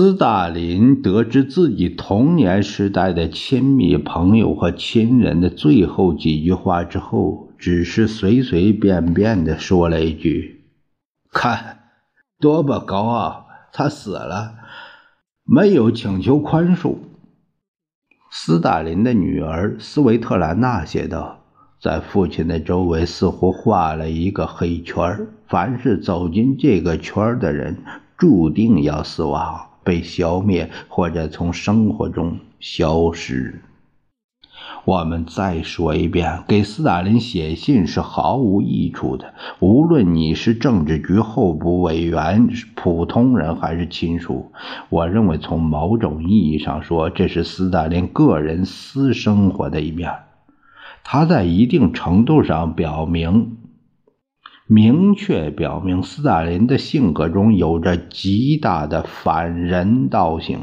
斯大林得知自己童年时代的亲密朋友和亲人的最后几句话之后，只是随随便便的说了一句：“看，多么高傲！他死了，没有请求宽恕。”斯大林的女儿斯维特兰娜写道：“在父亲的周围似乎画了一个黑圈凡是走进这个圈的人，注定要死亡。”被消灭，或者从生活中消失。我们再说一遍，给斯大林写信是毫无益处的。无论你是政治局候补委员、普通人还是亲属，我认为从某种意义上说，这是斯大林个人私生活的一面。他在一定程度上表明。明确表明，斯大林的性格中有着极大的反人道性。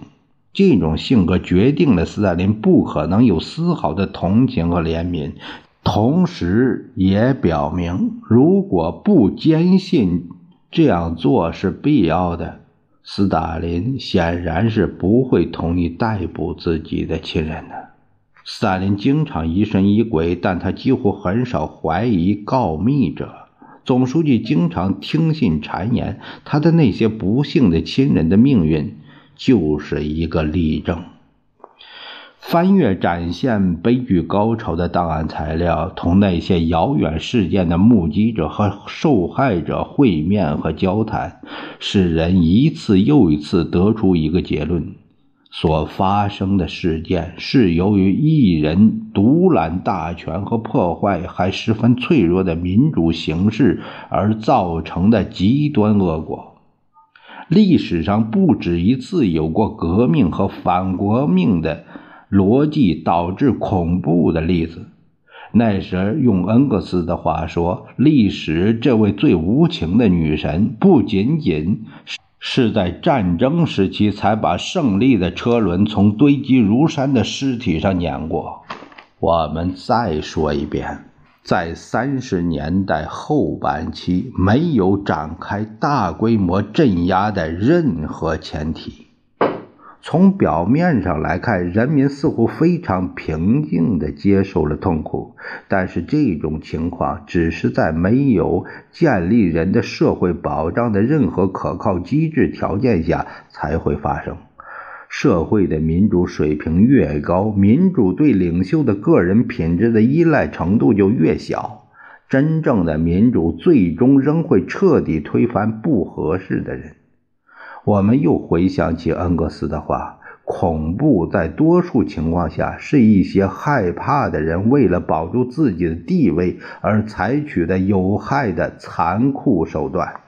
这种性格决定了斯大林不可能有丝毫的同情和怜悯，同时也表明，如果不坚信这样做是必要的，斯大林显然是不会同意逮捕自己的亲人的。斯大林经常疑神疑鬼，但他几乎很少怀疑告密者。总书记经常听信谗言，他的那些不幸的亲人的命运就是一个例证。翻阅展现悲剧高潮的档案材料，同那些遥远事件的目击者和受害者会面和交谈，使人一次又一次得出一个结论。所发生的事件是由于一人独揽大权和破坏还十分脆弱的民主形式而造成的极端恶果。历史上不止一次有过革命和反革命的逻辑导致恐怖的例子。那时用恩格斯的话说，历史这位最无情的女神不仅仅是。是在战争时期才把胜利的车轮从堆积如山的尸体上碾过。我们再说一遍，在三十年代后半期，没有展开大规模镇压的任何前提。从表面上来看，人民似乎非常平静地接受了痛苦，但是这种情况只是在没有建立人的社会保障的任何可靠机制条件下才会发生。社会的民主水平越高，民主对领袖的个人品质的依赖程度就越小。真正的民主最终仍会彻底推翻不合适的人。我们又回想起恩格斯的话：“恐怖在多数情况下是一些害怕的人为了保住自己的地位而采取的有害的残酷手段。”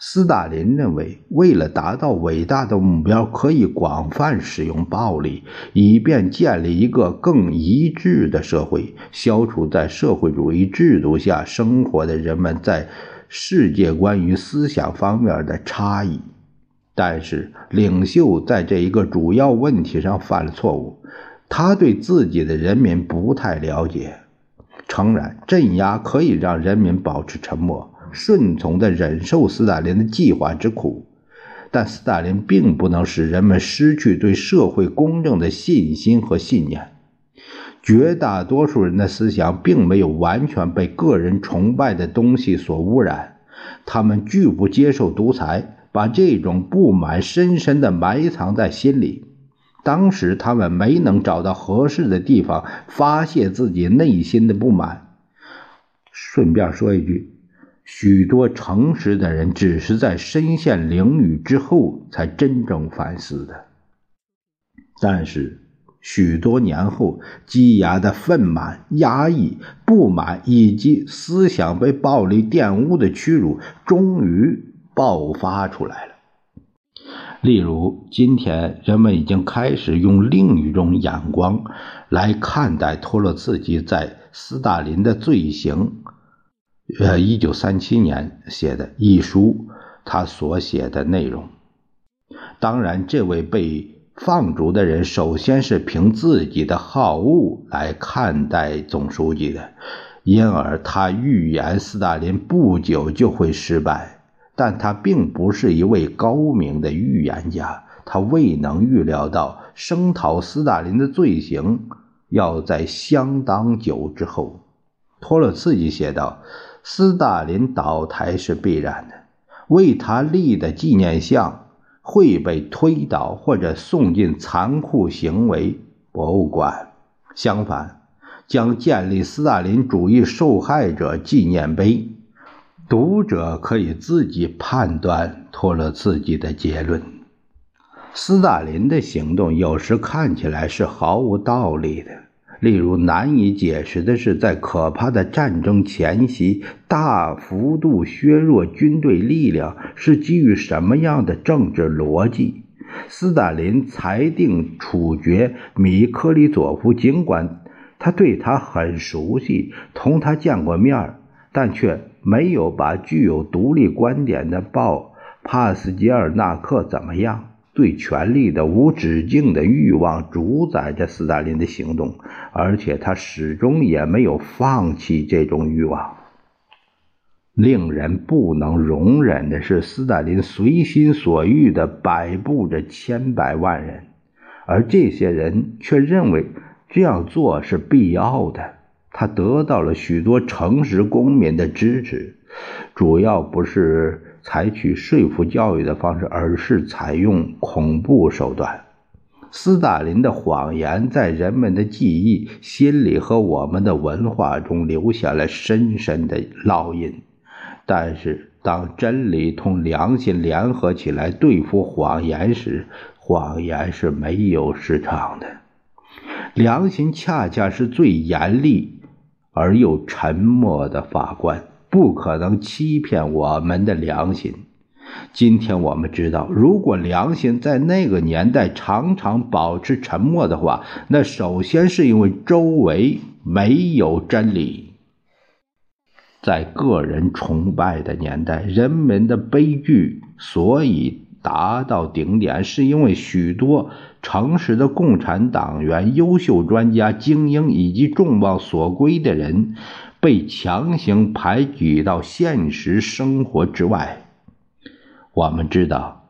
斯大林认为，为了达到伟大的目标，可以广泛使用暴力，以便建立一个更一致的社会，消除在社会主义制度下生活的人们在。世界观与思想方面的差异，但是领袖在这一个主要问题上犯了错误，他对自己的人民不太了解。诚然，镇压可以让人民保持沉默，顺从地忍受斯大林的计划之苦，但斯大林并不能使人们失去对社会公正的信心和信念。绝大多数人的思想并没有完全被个人崇拜的东西所污染，他们拒不接受独裁，把这种不满深深地埋藏在心里。当时他们没能找到合适的地方发泄自己内心的不满。顺便说一句，许多诚实的人只是在身陷囹圄之后才真正反思的。但是。许多年后，积压的愤满、压抑、不满以及思想被暴力玷污的屈辱，终于爆发出来了。例如，今天人们已经开始用另一种眼光来看待托洛茨基在斯大林的罪行。呃，一九三七年写的一书，他所写的内容。当然，这位被。放逐的人首先是凭自己的好恶来看待总书记的，因而他预言斯大林不久就会失败。但他并不是一位高明的预言家，他未能预料到声讨斯大林的罪行要在相当久之后。托洛茨基写道：“斯大林倒台是必然的，为他立的纪念像。”会被推倒或者送进残酷行为博物馆。相反，将建立斯大林主义受害者纪念碑。读者可以自己判断托洛茨基的结论。斯大林的行动有时看起来是毫无道理的。例如，难以解释的是，在可怕的战争前夕，大幅度削弱军队力量是基于什么样的政治逻辑？斯大林裁定处决米克里佐夫，尽管他对他很熟悉，同他见过面但却没有把具有独立观点的报帕斯捷尔纳克怎么样。对权力的无止境的欲望主宰着斯大林的行动，而且他始终也没有放弃这种欲望。令人不能容忍的是，斯大林随心所欲地摆布着千百万人，而这些人却认为这样做是必要的。他得到了许多诚实公民的支持，主要不是。采取说服教育的方式，而是采用恐怖手段。斯大林的谎言在人们的记忆、心理和我们的文化中留下了深深的烙印。但是，当真理同良心联合起来对付谎言时，谎言是没有市场的。良心恰恰是最严厉而又沉默的法官。不可能欺骗我们的良心。今天我们知道，如果良心在那个年代常常保持沉默的话，那首先是因为周围没有真理。在个人崇拜的年代，人们的悲剧所以达到顶点，是因为许多诚实的共产党员、优秀专家、精英以及众望所归的人。被强行排挤到现实生活之外。我们知道，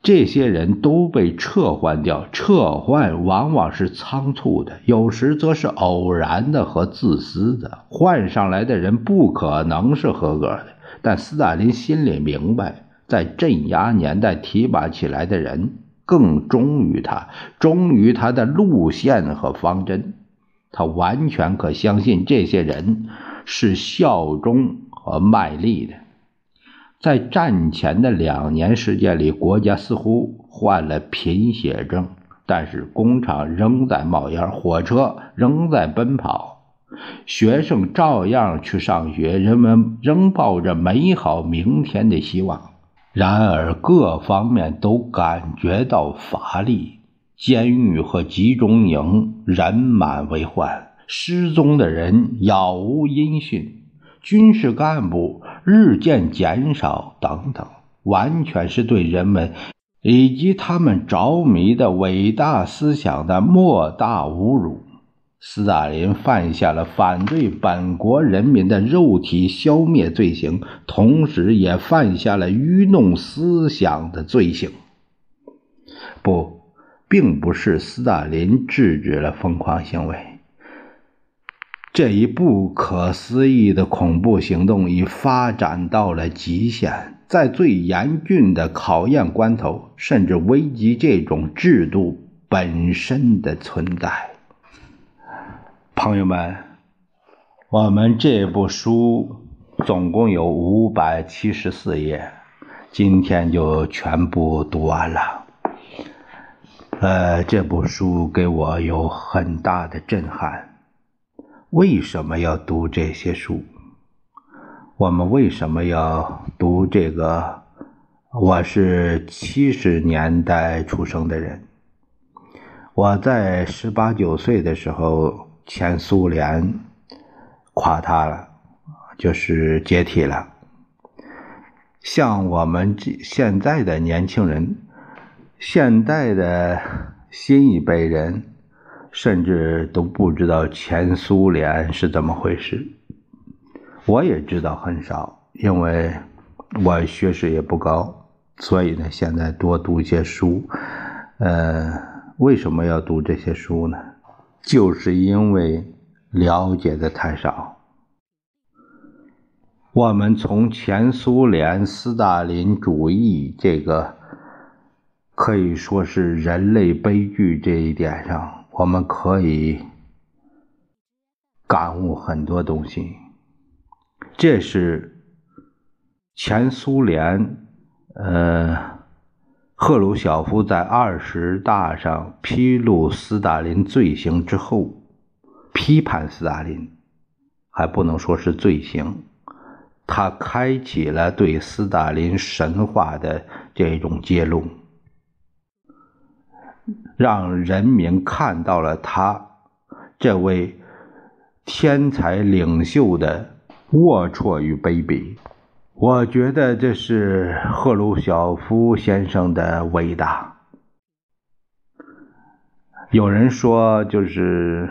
这些人都被撤换掉，撤换往往是仓促的，有时则是偶然的和自私的。换上来的人不可能是合格的，但斯大林心里明白，在镇压年代提拔起来的人更忠于他，忠于他的路线和方针。他完全可相信这些人是效忠和卖力的。在战前的两年时间里，国家似乎患了贫血症，但是工厂仍在冒烟，火车仍在奔跑，学生照样去上学，人们仍抱着美好明天的希望。然而，各方面都感觉到乏力。监狱和集中营人满为患，失踪的人杳无音讯，军事干部日渐减少，等等，完全是对人们以及他们着迷的伟大思想的莫大侮辱。斯大林犯下了反对本国人民的肉体消灭罪行，同时也犯下了愚弄思想的罪行。并不是斯大林制止了疯狂行为，这一不可思议的恐怖行动已发展到了极限，在最严峻的考验关头，甚至危及这种制度本身的存在。朋友们，我们这部书总共有五百七十四页，今天就全部读完了。呃，这部书给我有很大的震撼。为什么要读这些书？我们为什么要读这个？我是七十年代出生的人，我在十八九岁的时候，前苏联垮塌了，就是解体了。像我们这现在的年轻人，现代的新一辈人，甚至都不知道前苏联是怎么回事。我也知道很少，因为我学识也不高，所以呢，现在多读些书。呃，为什么要读这些书呢？就是因为了解的太少。我们从前苏联斯大林主义这个可以说是人类悲剧这一点上，我们可以感悟很多东西。这是前苏联，呃，赫鲁晓夫在二十大上披露斯大林罪行之后，批判斯大林，还不能说是罪行。他开启了对斯大林神话的这种揭露，让人民看到了他这位天才领袖的龌龊与卑鄙。我觉得这是赫鲁晓夫先生的伟大。有人说，就是。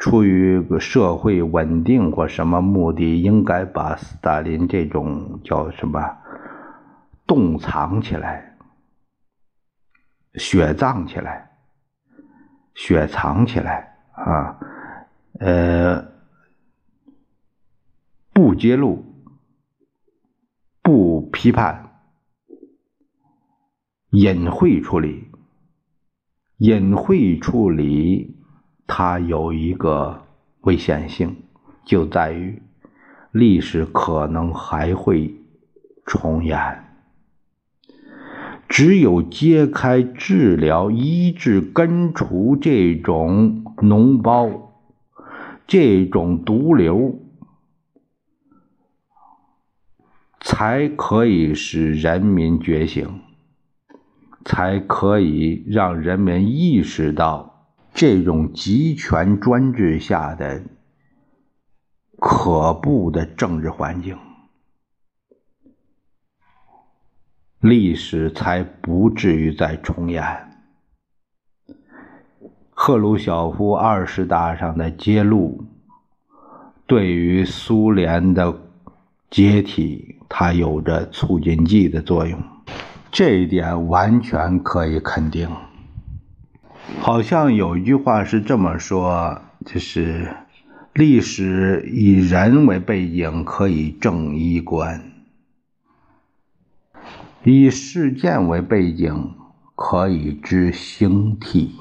出于社会稳定或什么目的，应该把斯大林这种叫什么冻藏起来、雪葬起来、雪藏起来啊，呃，不揭露、不批判、隐晦处理、隐晦处理。它有一个危险性，就在于历史可能还会重演。只有揭开、治疗、医治、根除这种脓包、这种毒瘤，才可以使人民觉醒，才可以让人们意识到。这种集权专制下的可怖的政治环境，历史才不至于再重演。赫鲁晓夫二十大上的揭露，对于苏联的解体，它有着促进剂的作用，这一点完全可以肯定。好像有一句话是这么说，就是历史以人为背景可以正衣冠，以事件为背景可以知兴替，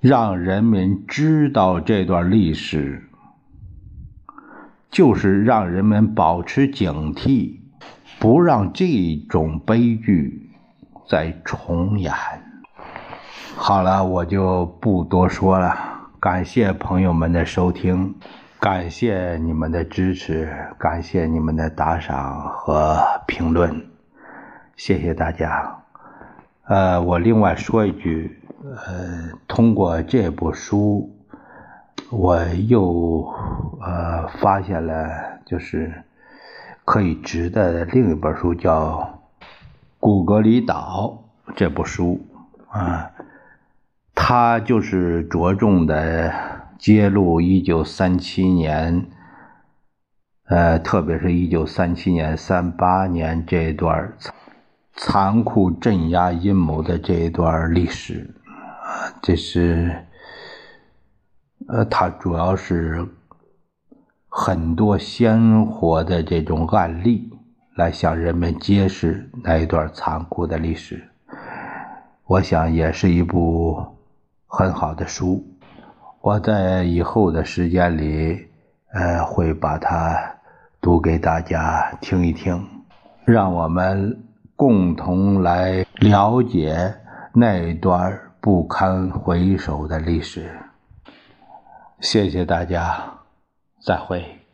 让人民知道这段历史，就是让人们保持警惕，不让这种悲剧再重演。好了，我就不多说了。感谢朋友们的收听，感谢你们的支持，感谢你们的打赏和评论，谢谢大家。呃，我另外说一句，呃，通过这部书，我又呃发现了就是可以值的另一本书，叫《古格里岛》这部书啊。它就是着重的揭露一九三七年，呃，特别是一九三七年、三八年这段残酷镇压阴谋的这一段历史，啊，这是，呃，他主要是很多鲜活的这种案例来向人们揭示那一段残酷的历史，我想也是一部。很好的书，我在以后的时间里，呃，会把它读给大家听一听，让我们共同来了解那段不堪回首的历史。谢谢大家，再会。